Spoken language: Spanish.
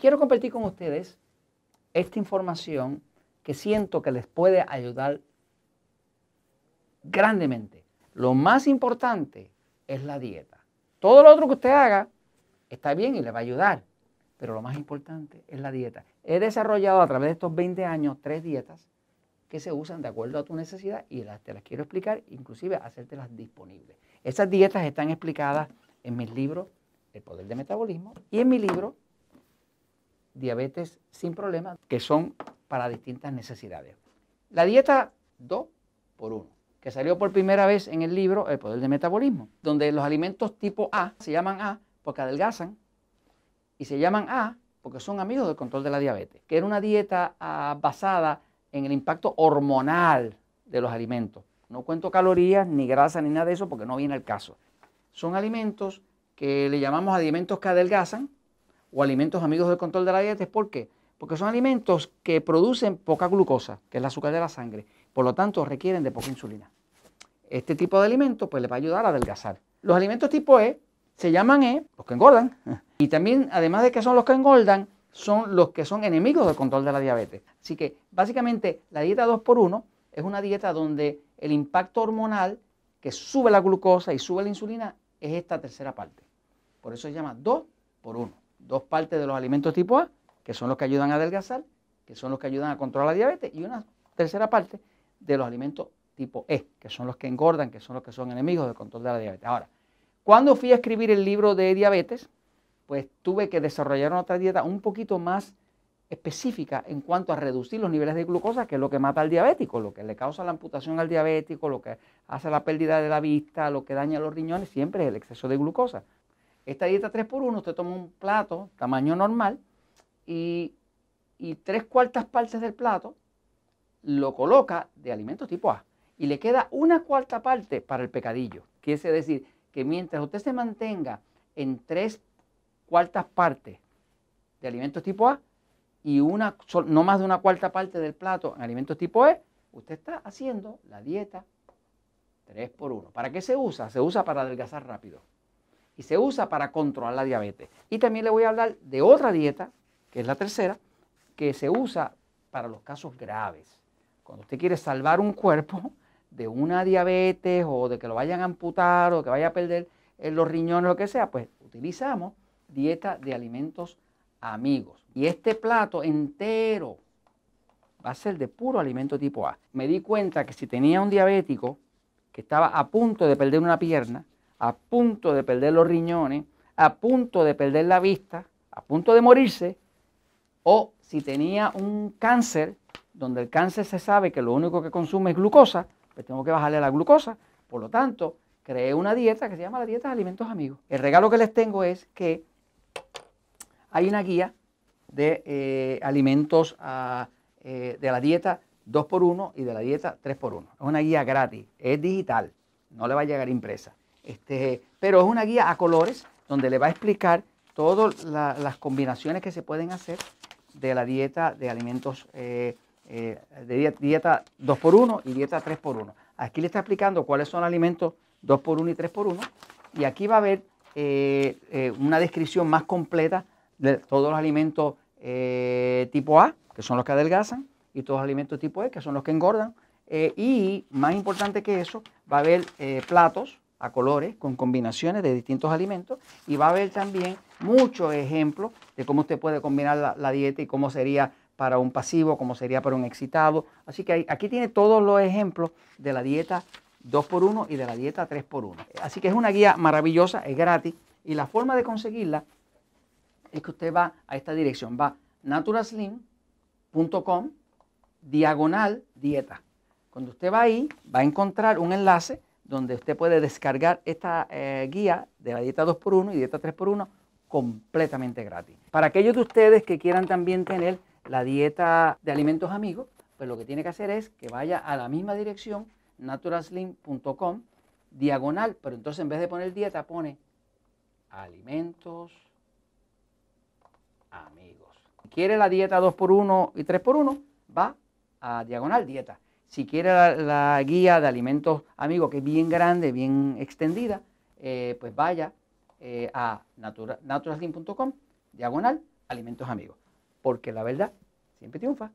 quiero compartir con ustedes esta información que siento que les puede ayudar grandemente. Lo más importante es la dieta. Todo lo otro que usted haga está bien y le va a ayudar, pero lo más importante es la dieta. He desarrollado a través de estos 20 años tres dietas que se usan de acuerdo a tu necesidad y te las quiero explicar, inclusive hacértelas disponibles. Esas dietas están explicadas en mis libros El Poder de Metabolismo y en mi libro Diabetes sin Problemas, que son para distintas necesidades. La dieta 2 por 1 que salió por primera vez en el libro El Poder del Metabolismo, donde los alimentos tipo A se llaman A porque adelgazan y se llaman A porque son amigos del control de la diabetes, que era una dieta ah, basada en el impacto hormonal de los alimentos. No cuento calorías, ni grasa, ni nada de eso porque no viene el caso. Son alimentos que le llamamos alimentos que adelgazan o alimentos amigos del control de la diabetes. ¿Por qué? Porque son alimentos que producen poca glucosa, que es el azúcar de la sangre. Por lo tanto, requieren de poca insulina. Este tipo de alimentos pues, le va a ayudar a adelgazar. Los alimentos tipo E se llaman E, los que engordan. Y también, además de que son los que engordan, son los que son enemigos del control de la diabetes. Así que, básicamente, la dieta 2x1 es una dieta donde el impacto hormonal que sube la glucosa y sube la insulina es esta tercera parte. Por eso se llama 2 por 1. Dos partes de los alimentos tipo A, que son los que ayudan a adelgazar, que son los que ayudan a controlar la diabetes, y una tercera parte de los alimentos tipo E, que son los que engordan, que son los que son enemigos del control de la diabetes. Ahora, cuando fui a escribir el libro de diabetes, pues tuve que desarrollar otra dieta un poquito más específica en cuanto a reducir los niveles de glucosa, que es lo que mata al diabético, lo que le causa la amputación al diabético, lo que hace la pérdida de la vista, lo que daña los riñones, siempre es el exceso de glucosa. Esta dieta 3x1, usted toma un plato tamaño normal y, tres cuartas partes del plato lo coloca de alimentos tipo A y le queda una cuarta parte para el pecadillo. Quiere decir que mientras usted se mantenga en tres cuartas partes de alimentos tipo A y una, no más de una cuarta parte del plato en alimentos tipo E, usted está haciendo la dieta 3 por 1. ¿Para qué se usa? Se usa para adelgazar rápido y se usa para controlar la diabetes. Y también le voy a hablar de otra dieta, que es la tercera, que se usa para los casos graves. Cuando usted quiere salvar un cuerpo de una diabetes o de que lo vayan a amputar o que vaya a perder los riñones, o lo que sea, pues utilizamos dieta de alimentos amigos. Y este plato entero va a ser de puro alimento tipo A. Me di cuenta que si tenía un diabético que estaba a punto de perder una pierna, a punto de perder los riñones, a punto de perder la vista, a punto de morirse, o si tenía un cáncer donde el cáncer se sabe que lo único que consume es glucosa, pues tengo que bajarle la glucosa. Por lo tanto, creé una dieta que se llama la dieta de alimentos amigos. El regalo que les tengo es que hay una guía de eh, alimentos eh, de la dieta 2x1 y de la dieta 3x1. Es una guía gratis, es digital, no le va a llegar impresa. Este, pero es una guía a colores donde le va a explicar todas las combinaciones que se pueden hacer de la dieta de alimentos eh, eh, de dieta 2x1 y dieta 3x1. Aquí le está explicando cuáles son alimentos 2x1 y 3x1 y aquí va a haber eh, eh, una descripción más completa de todos los alimentos tipo A, que son los que adelgazan, y todos los alimentos tipo E, que son los que engordan. y más importante que eso, va a haber platos a colores con combinaciones de distintos alimentos y va a haber también muchos ejemplos de cómo usted puede combinar la dieta y cómo sería para un pasivo, como sería para un excitado. Así que aquí tiene todos los ejemplos de la dieta 2x1 y de la dieta 3x1. Así que es una guía maravillosa, es gratis. Y la forma de conseguirla es que usted va a esta dirección, va naturaslim.com diagonal dieta. Cuando usted va ahí, va a encontrar un enlace donde usted puede descargar esta eh, guía de la dieta 2x1 y dieta 3x1 completamente gratis. Para aquellos de ustedes que quieran también tener la dieta de alimentos amigos, pues lo que tiene que hacer es que vaya a la misma dirección, naturalslim.com, diagonal, pero entonces en vez de poner dieta pone alimentos amigos. Quiere la dieta 2x1 y 3x1, va a diagonal dieta. Si quiere la, guía de alimentos amigos, que es bien grande, bien extendida, eh, pues vaya eh, a naturalslim.com, diagonal alimentos amigos. Porque la verdad siempre triunfa.